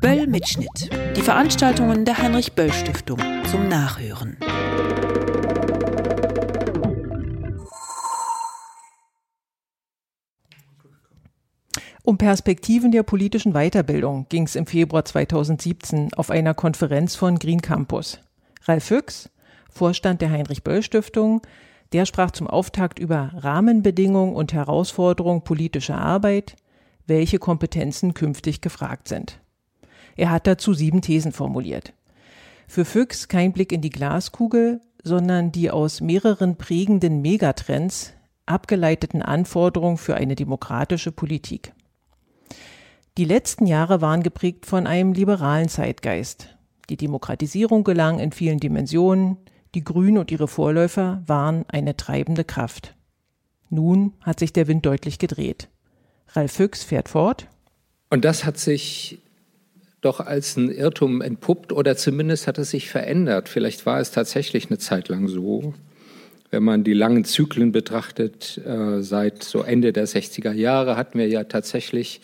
Böll Mitschnitt. Die Veranstaltungen der Heinrich Böll Stiftung zum Nachhören. Um Perspektiven der politischen Weiterbildung ging es im Februar 2017 auf einer Konferenz von Green Campus. Ralf Füchs, Vorstand der Heinrich Böll Stiftung, der sprach zum Auftakt über Rahmenbedingungen und Herausforderungen politischer Arbeit, welche Kompetenzen künftig gefragt sind. Er hat dazu sieben Thesen formuliert. Für Füchs kein Blick in die Glaskugel, sondern die aus mehreren prägenden Megatrends abgeleiteten Anforderungen für eine demokratische Politik. Die letzten Jahre waren geprägt von einem liberalen Zeitgeist. Die Demokratisierung gelang in vielen Dimensionen, die Grünen und ihre Vorläufer waren eine treibende Kraft. Nun hat sich der Wind deutlich gedreht. Ralf Füchs fährt fort. Und das hat sich doch als ein Irrtum entpuppt oder zumindest hat es sich verändert. Vielleicht war es tatsächlich eine Zeit lang so. Wenn man die langen Zyklen betrachtet, äh, seit so Ende der 60er Jahre hatten wir ja tatsächlich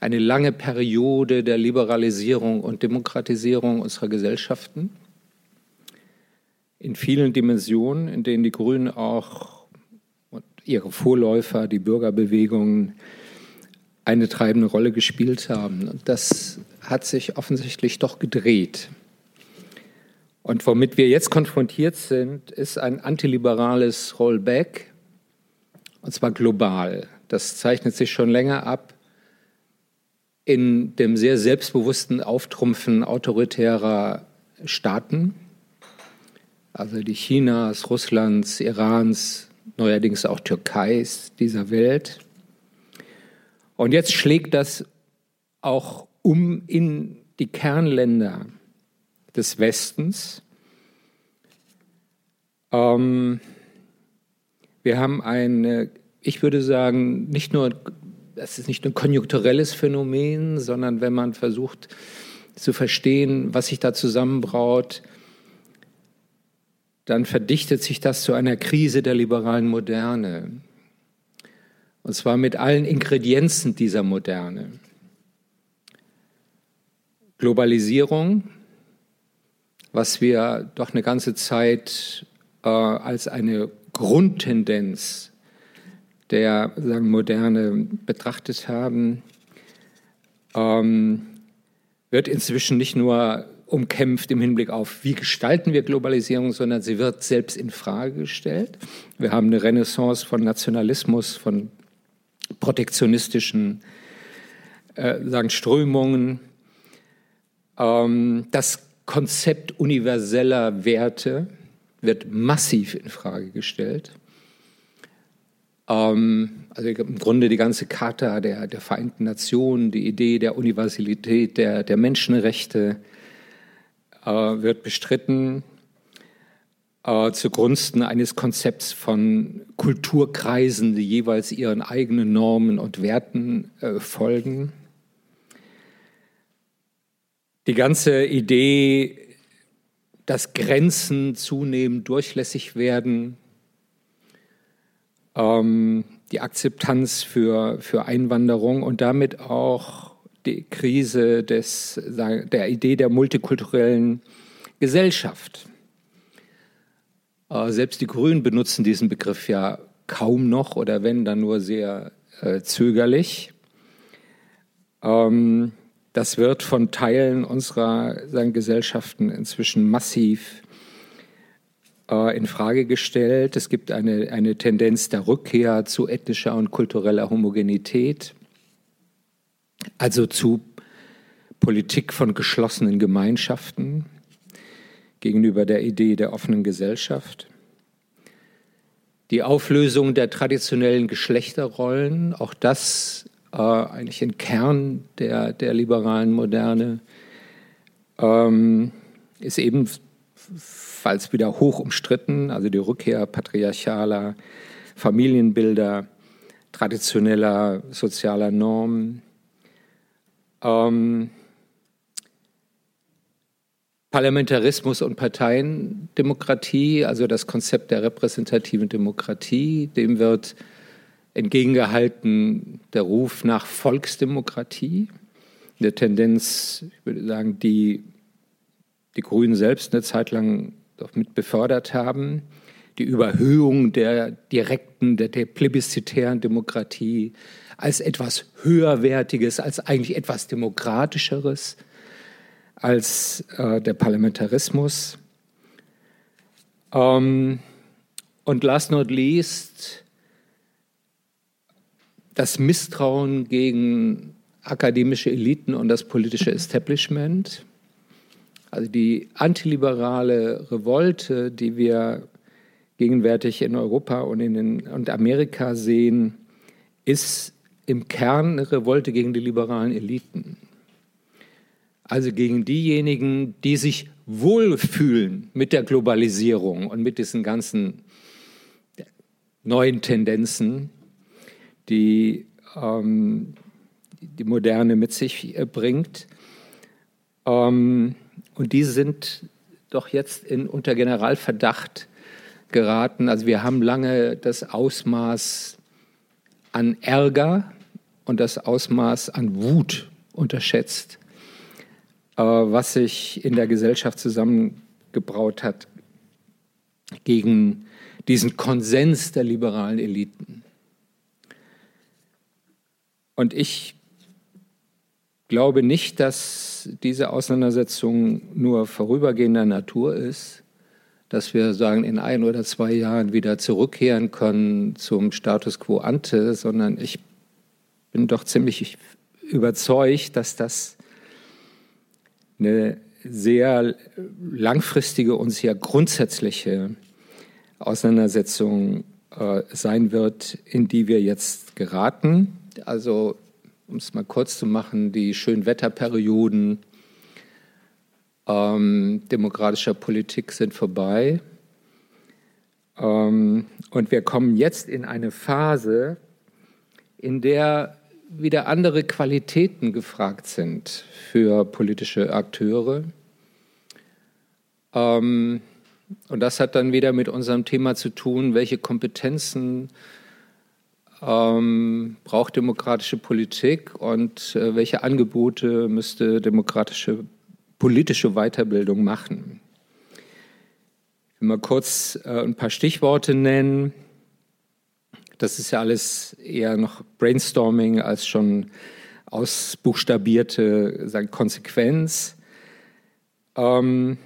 eine lange Periode der Liberalisierung und Demokratisierung unserer Gesellschaften in vielen Dimensionen, in denen die Grünen auch und ihre Vorläufer, die Bürgerbewegungen, eine treibende Rolle gespielt haben. Das hat sich offensichtlich doch gedreht. Und womit wir jetzt konfrontiert sind, ist ein antiliberales Rollback, und zwar global. Das zeichnet sich schon länger ab in dem sehr selbstbewussten Auftrumpfen autoritärer Staaten, also die Chinas, Russlands, Irans, neuerdings auch Türkeis dieser Welt. Und jetzt schlägt das auch um in die Kernländer des Westens. Ähm, wir haben eine, ich würde sagen, nicht nur das ist nicht ein konjunkturelles Phänomen, sondern wenn man versucht zu verstehen, was sich da zusammenbraut, dann verdichtet sich das zu einer Krise der liberalen Moderne. Und zwar mit allen Ingredienzen dieser Moderne. Globalisierung, was wir doch eine ganze Zeit äh, als eine Grundtendenz der sagen, Moderne betrachtet haben, ähm, wird inzwischen nicht nur umkämpft im Hinblick auf, wie gestalten wir Globalisierung, sondern sie wird selbst in Frage gestellt. Wir haben eine Renaissance von Nationalismus, von protektionistischen äh, sagen Strömungen. Ähm, das Konzept universeller Werte wird massiv in Frage gestellt. Ähm, also im Grunde die ganze Charta der, der Vereinten Nationen, die Idee der Universalität der, der Menschenrechte äh, wird bestritten äh, zugunsten eines Konzepts von Kulturkreisen, die jeweils ihren eigenen Normen und Werten äh, folgen. Die ganze Idee, dass Grenzen zunehmend durchlässig werden, ähm, die Akzeptanz für, für Einwanderung und damit auch die Krise des, der Idee der multikulturellen Gesellschaft. Äh, selbst die Grünen benutzen diesen Begriff ja kaum noch oder wenn, dann nur sehr äh, zögerlich. Ähm, das wird von Teilen unserer sagen, Gesellschaften inzwischen massiv äh, in Frage gestellt. Es gibt eine, eine Tendenz der Rückkehr zu ethnischer und kultureller Homogenität, also zu Politik von geschlossenen Gemeinschaften gegenüber der Idee der offenen Gesellschaft. Die Auflösung der traditionellen Geschlechterrollen, auch das äh, eigentlich ein Kern der, der liberalen Moderne, ähm, ist eben ebenfalls wieder hoch umstritten, also die Rückkehr patriarchaler Familienbilder, traditioneller sozialer Normen. Ähm, Parlamentarismus und Parteiendemokratie, also das Konzept der repräsentativen Demokratie, dem wird entgegengehalten der Ruf nach Volksdemokratie. eine Tendenz, ich würde sagen, die die Grünen selbst eine Zeit lang doch mit befördert haben. Die Überhöhung der direkten, der, der plebiszitären Demokratie als etwas höherwertiges, als eigentlich etwas demokratischeres als äh, der Parlamentarismus. Ähm, und last not least das Misstrauen gegen akademische Eliten und das politische Establishment. Also die antiliberale Revolte, die wir gegenwärtig in Europa und in und Amerika sehen, ist im Kern eine Revolte gegen die liberalen Eliten. Also gegen diejenigen, die sich wohlfühlen mit der Globalisierung und mit diesen ganzen neuen Tendenzen, die ähm, die Moderne mit sich äh, bringt. Ähm, und die sind doch jetzt in, unter Generalverdacht geraten. Also wir haben lange das Ausmaß an Ärger und das Ausmaß an Wut unterschätzt, was sich in der Gesellschaft zusammengebraut hat gegen diesen Konsens der liberalen Eliten. Und ich glaube nicht, dass diese Auseinandersetzung nur vorübergehender Natur ist, dass wir sagen, in ein oder zwei Jahren wieder zurückkehren können zum Status quo ante, sondern ich bin doch ziemlich überzeugt, dass das eine sehr langfristige und sehr grundsätzliche Auseinandersetzung äh, sein wird, in die wir jetzt geraten. Also, um es mal kurz zu machen, die Schönwetterperioden ähm, demokratischer Politik sind vorbei. Ähm, und wir kommen jetzt in eine Phase, in der wieder andere Qualitäten gefragt sind für politische Akteure. Ähm, und das hat dann wieder mit unserem Thema zu tun, welche Kompetenzen ähm, braucht demokratische Politik und äh, welche Angebote müsste demokratische politische Weiterbildung machen. Ich will mal kurz äh, ein paar Stichworte nennen. Das ist ja alles eher noch Brainstorming als schon ausbuchstabierte sagen, Konsequenz. Ähm,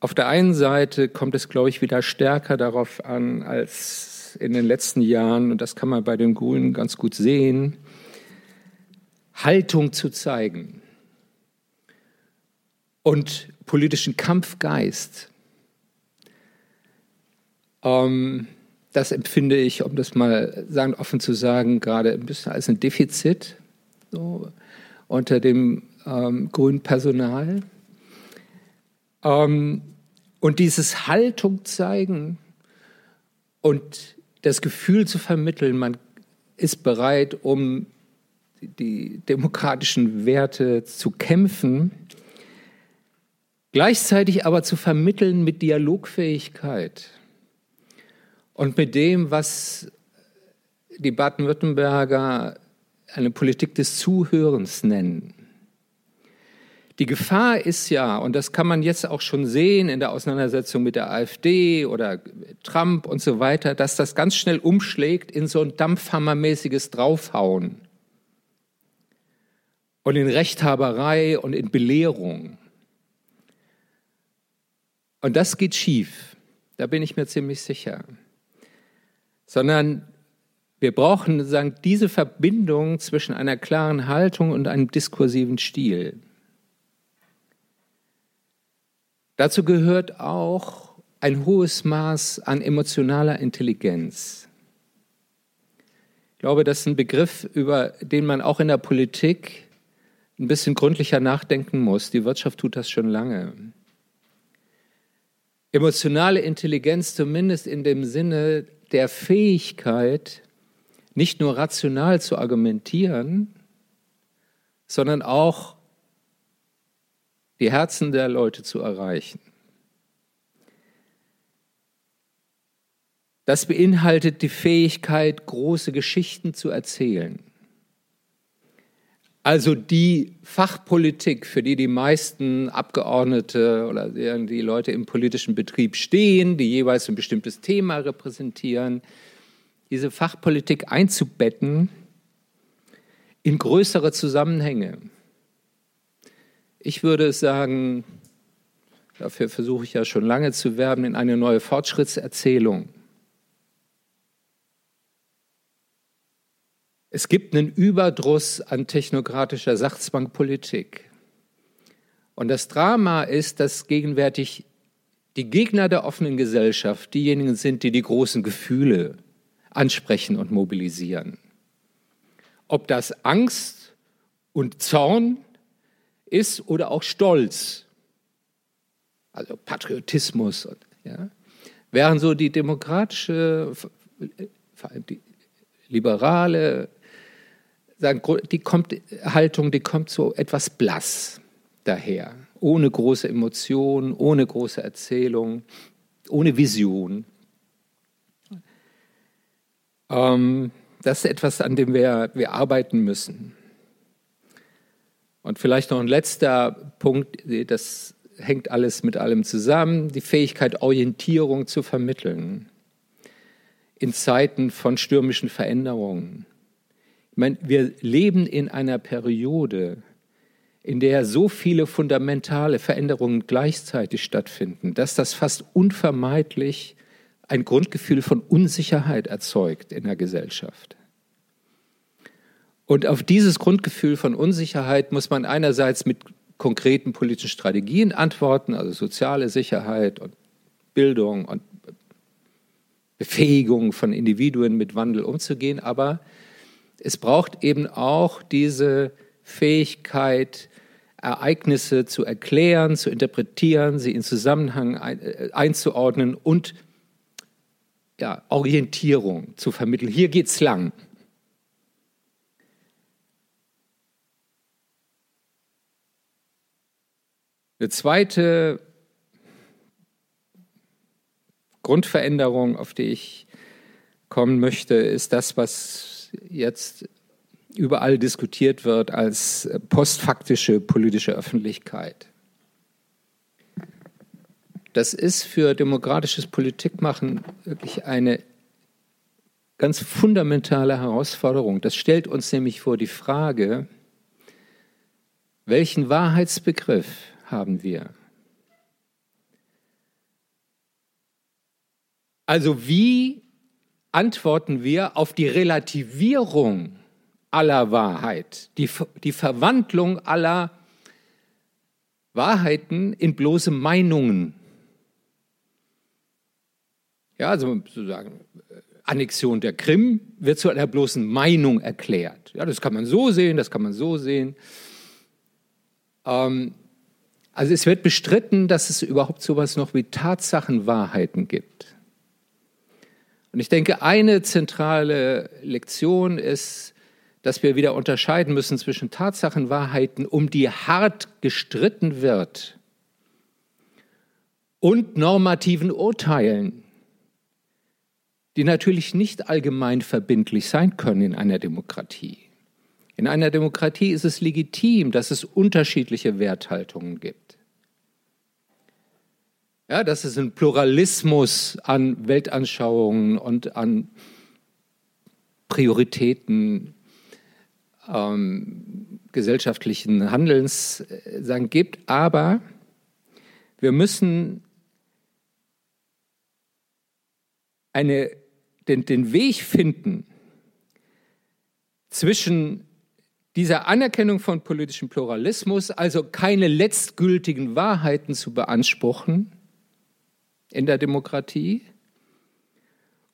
auf der einen Seite kommt es, glaube ich, wieder stärker darauf an als in den letzten Jahren, und das kann man bei den Grünen ganz gut sehen, Haltung zu zeigen und politischen Kampfgeist. Ähm, das empfinde ich, um das mal sagen, offen zu sagen, gerade ein bisschen als ein Defizit so, unter dem ähm, grünen Personal. Ähm, und dieses Haltung zeigen und das Gefühl zu vermitteln, man ist bereit, um die demokratischen Werte zu kämpfen, gleichzeitig aber zu vermitteln mit Dialogfähigkeit und mit dem, was die Baden-Württemberger eine Politik des Zuhörens nennen. Die Gefahr ist ja, und das kann man jetzt auch schon sehen in der Auseinandersetzung mit der AfD oder Trump und so weiter, dass das ganz schnell umschlägt in so ein dampfhammermäßiges Draufhauen und in Rechthaberei und in Belehrung. Und das geht schief, da bin ich mir ziemlich sicher. Sondern wir brauchen sozusagen diese Verbindung zwischen einer klaren Haltung und einem diskursiven Stil. Dazu gehört auch ein hohes Maß an emotionaler Intelligenz. Ich glaube, das ist ein Begriff, über den man auch in der Politik ein bisschen gründlicher nachdenken muss. Die Wirtschaft tut das schon lange. Emotionale Intelligenz zumindest in dem Sinne der Fähigkeit, nicht nur rational zu argumentieren, sondern auch die Herzen der Leute zu erreichen. Das beinhaltet die Fähigkeit, große Geschichten zu erzählen. Also die Fachpolitik, für die die meisten Abgeordnete oder die Leute im politischen Betrieb stehen, die jeweils ein bestimmtes Thema repräsentieren, diese Fachpolitik einzubetten in größere Zusammenhänge. Ich würde sagen, dafür versuche ich ja schon lange zu werben, in eine neue Fortschrittserzählung. Es gibt einen Überdruss an technokratischer Sachzwangpolitik. Und das Drama ist, dass gegenwärtig die Gegner der offenen Gesellschaft diejenigen sind, die die großen Gefühle ansprechen und mobilisieren. Ob das Angst und Zorn ist oder auch Stolz, also Patriotismus, ja, während so die demokratische, die liberale die kommt, Haltung, die kommt so etwas blass daher, ohne große Emotion, ohne große Erzählung, ohne Vision. Ähm, das ist etwas, an dem wir, wir arbeiten müssen. Und vielleicht noch ein letzter Punkt, das hängt alles mit allem zusammen, die Fähigkeit, Orientierung zu vermitteln in Zeiten von stürmischen Veränderungen. Meine, wir leben in einer Periode, in der so viele fundamentale Veränderungen gleichzeitig stattfinden, dass das fast unvermeidlich ein Grundgefühl von Unsicherheit erzeugt in der Gesellschaft. Und auf dieses Grundgefühl von Unsicherheit muss man einerseits mit konkreten politischen Strategien antworten, also soziale Sicherheit und Bildung und Befähigung von Individuen mit Wandel umzugehen, aber es braucht eben auch diese Fähigkeit, Ereignisse zu erklären, zu interpretieren, sie in Zusammenhang äh, einzuordnen und ja, Orientierung zu vermitteln. Hier geht's lang. Eine zweite Grundveränderung, auf die ich kommen möchte, ist das, was jetzt überall diskutiert wird als postfaktische politische Öffentlichkeit. Das ist für demokratisches Politikmachen wirklich eine ganz fundamentale Herausforderung. Das stellt uns nämlich vor die Frage, welchen Wahrheitsbegriff haben wir? Also wie antworten wir auf die Relativierung aller Wahrheit, die, die Verwandlung aller Wahrheiten in bloße Meinungen. Ja, also sozusagen Annexion der Krim wird zu einer bloßen Meinung erklärt. Ja, das kann man so sehen, das kann man so sehen. Ähm, also es wird bestritten, dass es überhaupt so etwas noch wie Tatsachenwahrheiten gibt. Und ich denke, eine zentrale Lektion ist, dass wir wieder unterscheiden müssen zwischen Tatsachenwahrheiten, um die hart gestritten wird, und normativen Urteilen, die natürlich nicht allgemein verbindlich sein können in einer Demokratie. In einer Demokratie ist es legitim, dass es unterschiedliche Werthaltungen gibt ja, dass es einen Pluralismus an Weltanschauungen und an Prioritäten ähm, gesellschaftlichen Handelns äh, sagen, gibt. Aber wir müssen eine, den, den Weg finden zwischen dieser Anerkennung von politischem Pluralismus, also keine letztgültigen Wahrheiten zu beanspruchen, in der Demokratie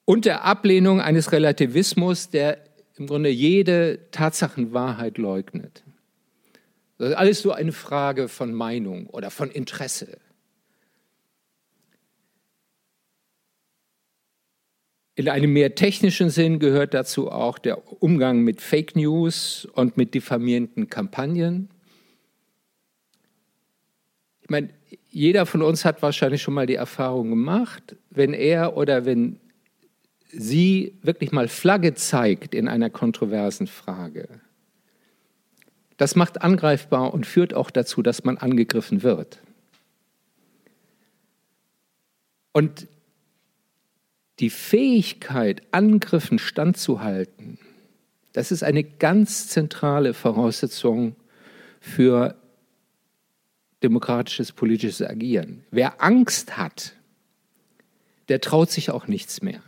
und der Ablehnung eines Relativismus, der im Grunde jede Tatsachenwahrheit leugnet. Das ist alles so eine Frage von Meinung oder von Interesse. In einem mehr technischen Sinn gehört dazu auch der Umgang mit Fake News und mit diffamierenden Kampagnen. Ich meine, jeder von uns hat wahrscheinlich schon mal die Erfahrung gemacht, wenn er oder wenn sie wirklich mal Flagge zeigt in einer kontroversen Frage, Das macht angreifbar und führt auch dazu, dass man angegriffen wird. Und die Fähigkeit, Angriffen standzuhalten, das ist eine ganz zentrale Voraussetzung für demokratisches politisches Agieren. Wer Angst hat, der traut sich auch nichts mehr.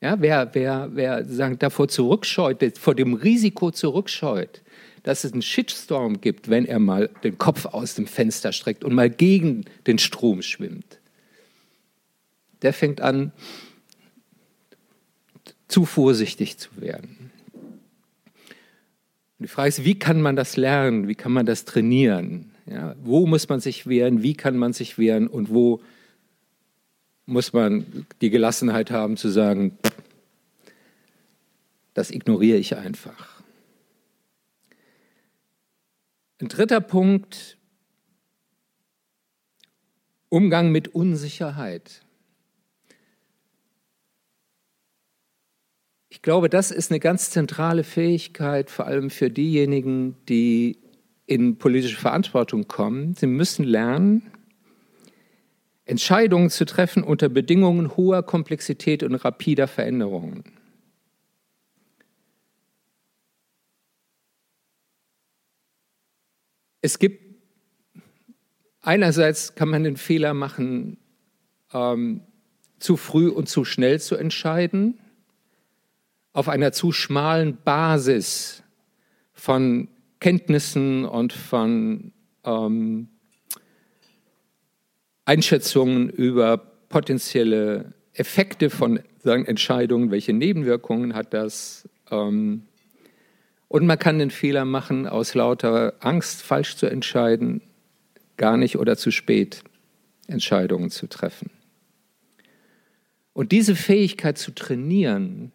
Ja, wer, wer, wer sagen, davor zurückscheut, vor dem Risiko zurückscheut, dass es einen Shitstorm gibt, wenn er mal den Kopf aus dem Fenster streckt und mal gegen den Strom schwimmt, der fängt an, zu vorsichtig zu werden. Und die Frage ist, wie kann man das lernen? Wie kann man das trainieren? Ja, wo muss man sich wehren? Wie kann man sich wehren? Und wo muss man die Gelassenheit haben zu sagen, das ignoriere ich einfach. Ein dritter Punkt, Umgang mit Unsicherheit. Ich glaube, das ist eine ganz zentrale Fähigkeit, vor allem für diejenigen, die in politische Verantwortung kommen. Sie müssen lernen, Entscheidungen zu treffen unter Bedingungen hoher Komplexität und rapider Veränderungen. Es gibt einerseits kann man den Fehler machen, ähm, zu früh und zu schnell zu entscheiden, auf einer zu schmalen Basis von Kenntnissen und von ähm, Einschätzungen über potenzielle Effekte von sagen, Entscheidungen, welche Nebenwirkungen hat das. Ähm, und man kann den Fehler machen, aus lauter Angst, falsch zu entscheiden, gar nicht oder zu spät Entscheidungen zu treffen. Und diese Fähigkeit zu trainieren,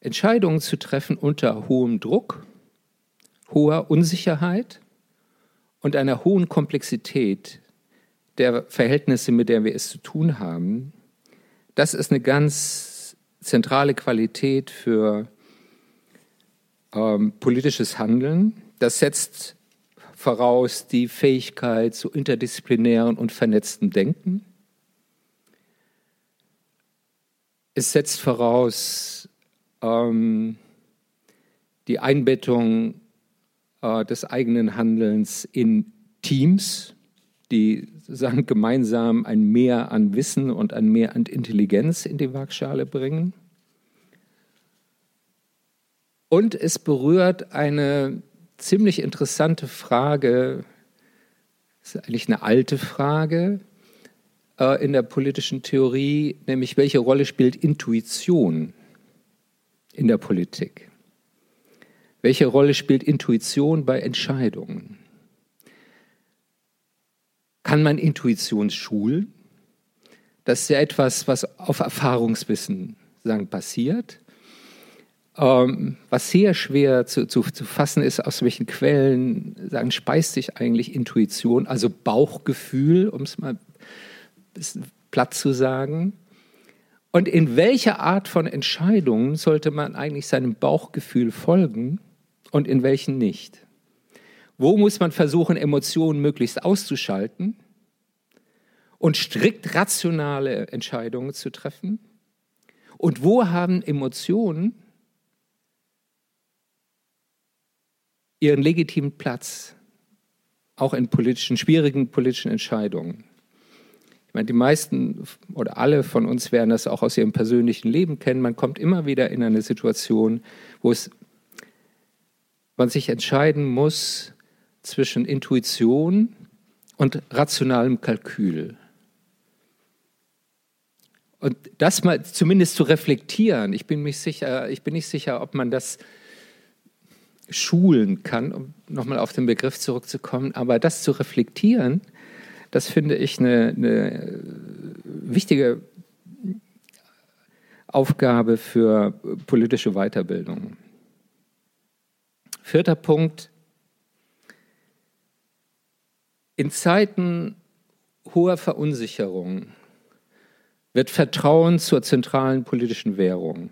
Entscheidungen zu treffen unter hohem Druck, hoher Unsicherheit und einer hohen Komplexität, der Verhältnisse, mit der wir es zu tun haben, das ist eine ganz zentrale Qualität für ähm, politisches Handeln. Das setzt voraus die Fähigkeit zu interdisziplinären und vernetzten Denken. Es setzt voraus ähm, die Einbettung äh, des eigenen Handelns in Teams, die sagen, gemeinsam ein Mehr an Wissen und ein Mehr an Intelligenz in die Waagschale bringen. Und es berührt eine ziemlich interessante Frage, ist eigentlich eine alte Frage äh, in der politischen Theorie, nämlich welche Rolle spielt Intuition in der Politik? Welche Rolle spielt Intuition bei Entscheidungen? Kann man Intuition schulen? Das ist ja etwas, was auf Erfahrungswissen sagen, passiert. Ähm, was sehr schwer zu, zu, zu, fassen ist, aus welchen Quellen sagen, speist sich eigentlich Intuition, also Bauchgefühl, um es mal bisschen platt zu sagen. Und in welcher Art von Entscheidungen sollte man eigentlich seinem Bauchgefühl folgen und in welchen nicht? Wo muss man versuchen, Emotionen möglichst auszuschalten und strikt rationale Entscheidungen zu treffen? Und wo haben Emotionen ihren legitimen Platz, auch in politischen, schwierigen politischen Entscheidungen? Ich meine, die meisten oder alle von uns werden das auch aus ihrem persönlichen Leben kennen. Man kommt immer wieder in eine Situation, wo es, man sich entscheiden muss, zwischen Intuition und rationalem Kalkül. Und das mal zumindest zu reflektieren, ich bin, mich sicher, ich bin nicht sicher, ob man das schulen kann, um nochmal auf den Begriff zurückzukommen, aber das zu reflektieren, das finde ich eine, eine wichtige Aufgabe für politische Weiterbildung. Vierter Punkt, In Zeiten hoher Verunsicherung wird Vertrauen zur zentralen politischen Währung.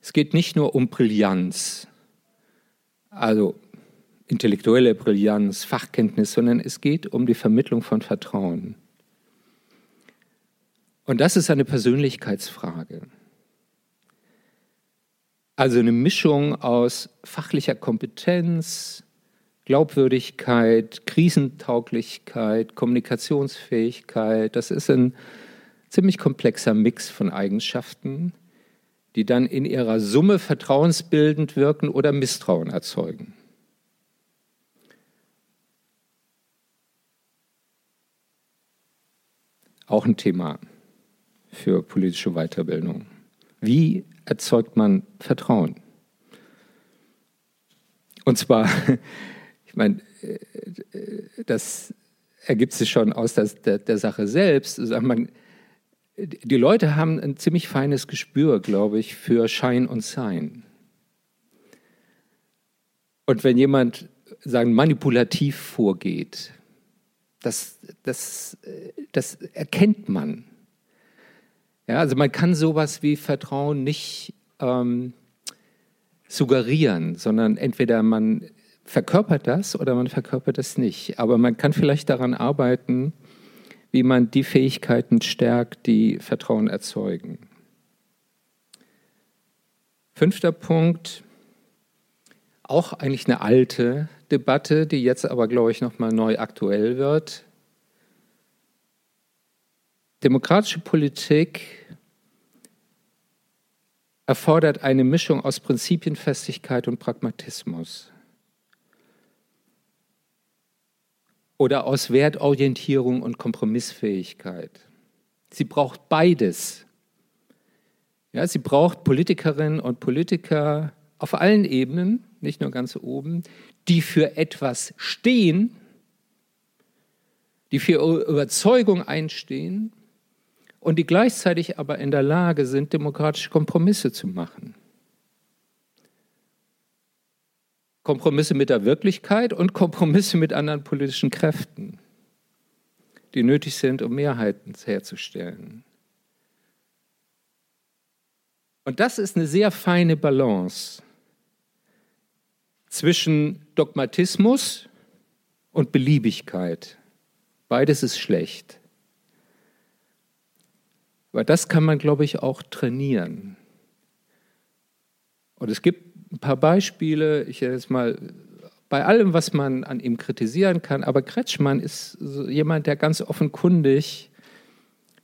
Es geht nicht nur um Brillanz, also intellektuelle Brillanz, Fachkenntnis, sondern es geht um die Vermittlung von Vertrauen. Und das ist eine Persönlichkeitsfrage. Also eine Mischung aus fachlicher Kompetenz, Glaubwürdigkeit, Krisentauglichkeit, Kommunikationsfähigkeit. Das ist ein ziemlich komplexer Mix von Eigenschaften, die dann in ihrer Summe vertrauensbildend wirken oder Misstrauen erzeugen. Auch ein Thema für politische Weiterbildung. Wie erzeugt man Vertrauen? Und zwar, ich meine, das ergibt sich schon aus der, der, Sache selbst. Man, die Leute haben ein ziemlich feines Gespür, glaube ich, für Schein und Sein. Und wenn jemand sagen, manipulativ vorgeht, das, das, das erkennt man. Ja, also man kann sowas wie Vertrauen nicht ähm, suggerieren, sondern entweder man verkörpert das oder man verkörpert das nicht. Aber man kann vielleicht daran arbeiten, wie man die Fähigkeiten stärkt, die Vertrauen erzeugen. Fünfter Punkt, auch eigentlich eine alte Debatte, die jetzt aber, glaube ich, nochmal neu aktuell wird. Demokratische Politik erfordert eine Mischung aus Prinzipienfestigkeit und Pragmatismus. oder aus Wertorientierung und Kompromissfähigkeit. Sie braucht beides. Ja, sie braucht Politikerinnen und Politiker auf allen Ebenen, nicht nur ganz oben, die für etwas stehen, die für Überzeugung einstehen und die gleichzeitig aber in der Lage sind, demokratische Kompromisse zu machen. Kompromisse mit der Wirklichkeit und Kompromisse mit anderen politischen Kräften, die nötig sind, um Mehrheiten herzustellen. Und das ist eine sehr feine Balance zwischen Dogmatismus und Beliebigkeit. Beides ist schlecht. Aber das kann man, glaube ich, auch trainieren. Und es gibt ein paar Beispiele. Ich jetzt mal bei allem, was man an ihm kritisieren kann, aber Kretschmann ist so jemand, der ganz offenkundig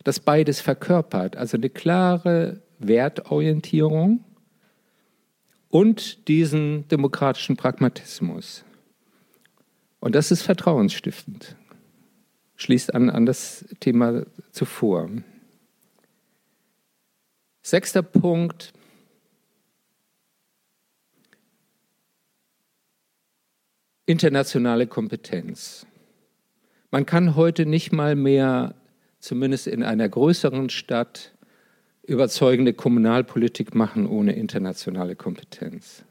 das beides verkörpert. Also eine klare Wertorientierung und diesen demokratischen Pragmatismus. Und das ist vertrauensstiftend. Schließt an, an das Thema zuvor. Sechster Punkt, internationale Kompetenz. Man kann heute nicht mal mehr, zumindest in einer größeren Stadt, überzeugende Kommunalpolitik machen ohne internationale Kompetenz.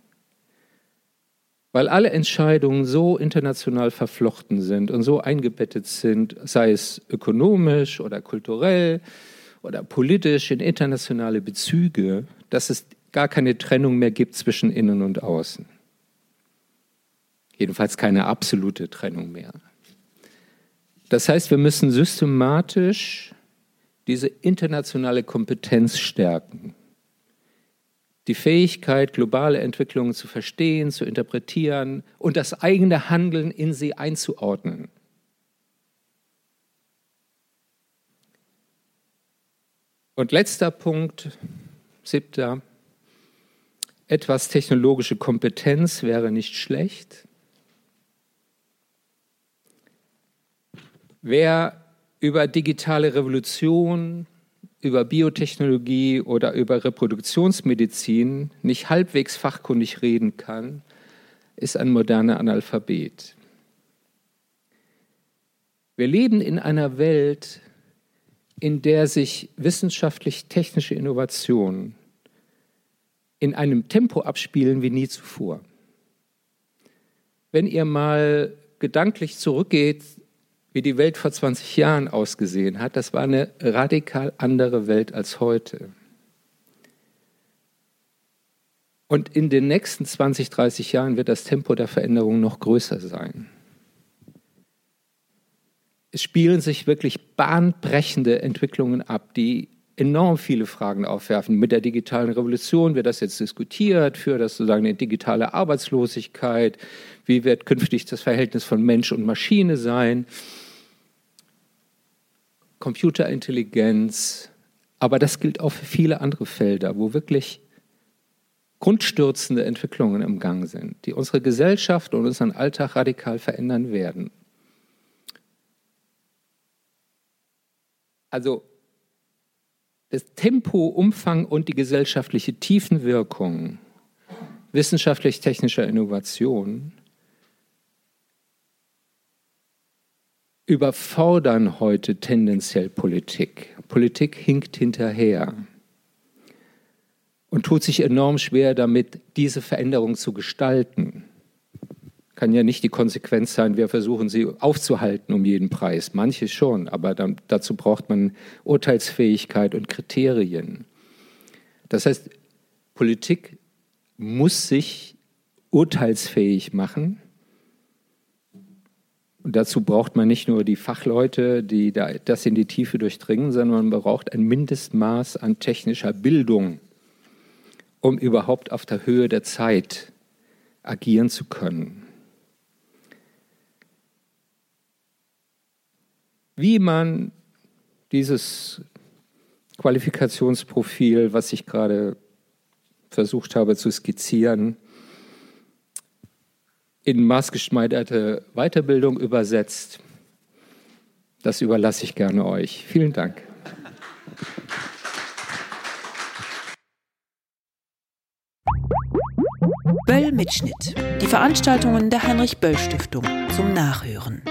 Weil alle Entscheidungen so international verflochten sind und so eingebettet sind, sei es ökonomisch oder kulturell oder politisch in internationale Bezüge, dass es gar keine Trennung mehr gibt zwischen innen und außen. Jedenfalls keine absolute Trennung mehr. Das heißt, wir müssen systematisch diese internationale Kompetenz stärken. Die Fähigkeit, globale Entwicklungen zu verstehen, zu interpretieren und das eigene Handeln in sie einzuordnen. Und letzter Punkt, siebter, etwas technologische Kompetenz wäre nicht schlecht. Wer über digitale Revolution, über Biotechnologie oder über Reproduktionsmedizin nicht halbwegs fachkundig reden kann, ist ein moderner Analphabet. Wir leben in einer Welt, in der sich wissenschaftlich-technische Innovationen in einem Tempo abspielen wie nie zuvor. Wenn ihr mal gedanklich zurückgeht wie die Welt vor 20 Jahren ausgesehen hat, das war eine radikal andere Welt als heute. Und in den nächsten 20, 30 Jahren wird das Tempo der Veränderung noch größer sein. Es spielen sich wirklich bahnbrechende Entwicklungen ab, die enorm viele Fragen aufwerfen. Mit der digitalen Revolution wird das jetzt diskutiert, für das sozusagen eine digitale Arbeitslosigkeit. Wie wird künftig das Verhältnis von Mensch und Maschine sein? Computerintelligenz. Aber das gilt auch für viele andere Felder, wo wirklich grundstürzende Entwicklungen im Gang sind, die unsere Gesellschaft und unseren Alltag radikal verändern werden. Also das Tempo, Umfang und die gesellschaftliche Tiefenwirkung wissenschaftlich-technischer Innovation überfordern heute tendenziell Politik. Politik hinkt hinterher und tut sich enorm schwer damit, diese Veränderung zu gestalten kann ja nicht die Konsequenz sein, wir versuchen sie aufzuhalten um jeden Preis. Manche schon, aber dann, dazu braucht man Urteilsfähigkeit und Kriterien. Das heißt, Politik muss sich urteilsfähig machen. Und dazu braucht man nicht nur die Fachleute, die das in die Tiefe durchdringen, sondern man braucht ein Mindestmaß an technischer Bildung, um überhaupt auf der Höhe der Zeit agieren zu können. Wie man dieses Qualifikationsprofil, was ich gerade versucht habe zu skizzieren, in maßgeschneiderte Weiterbildung übersetzt, das überlasse ich gerne euch. Vielen Dank. Böll Mitschnitt. Die Veranstaltungen der Heinrich Böll Stiftung zum Nachhören.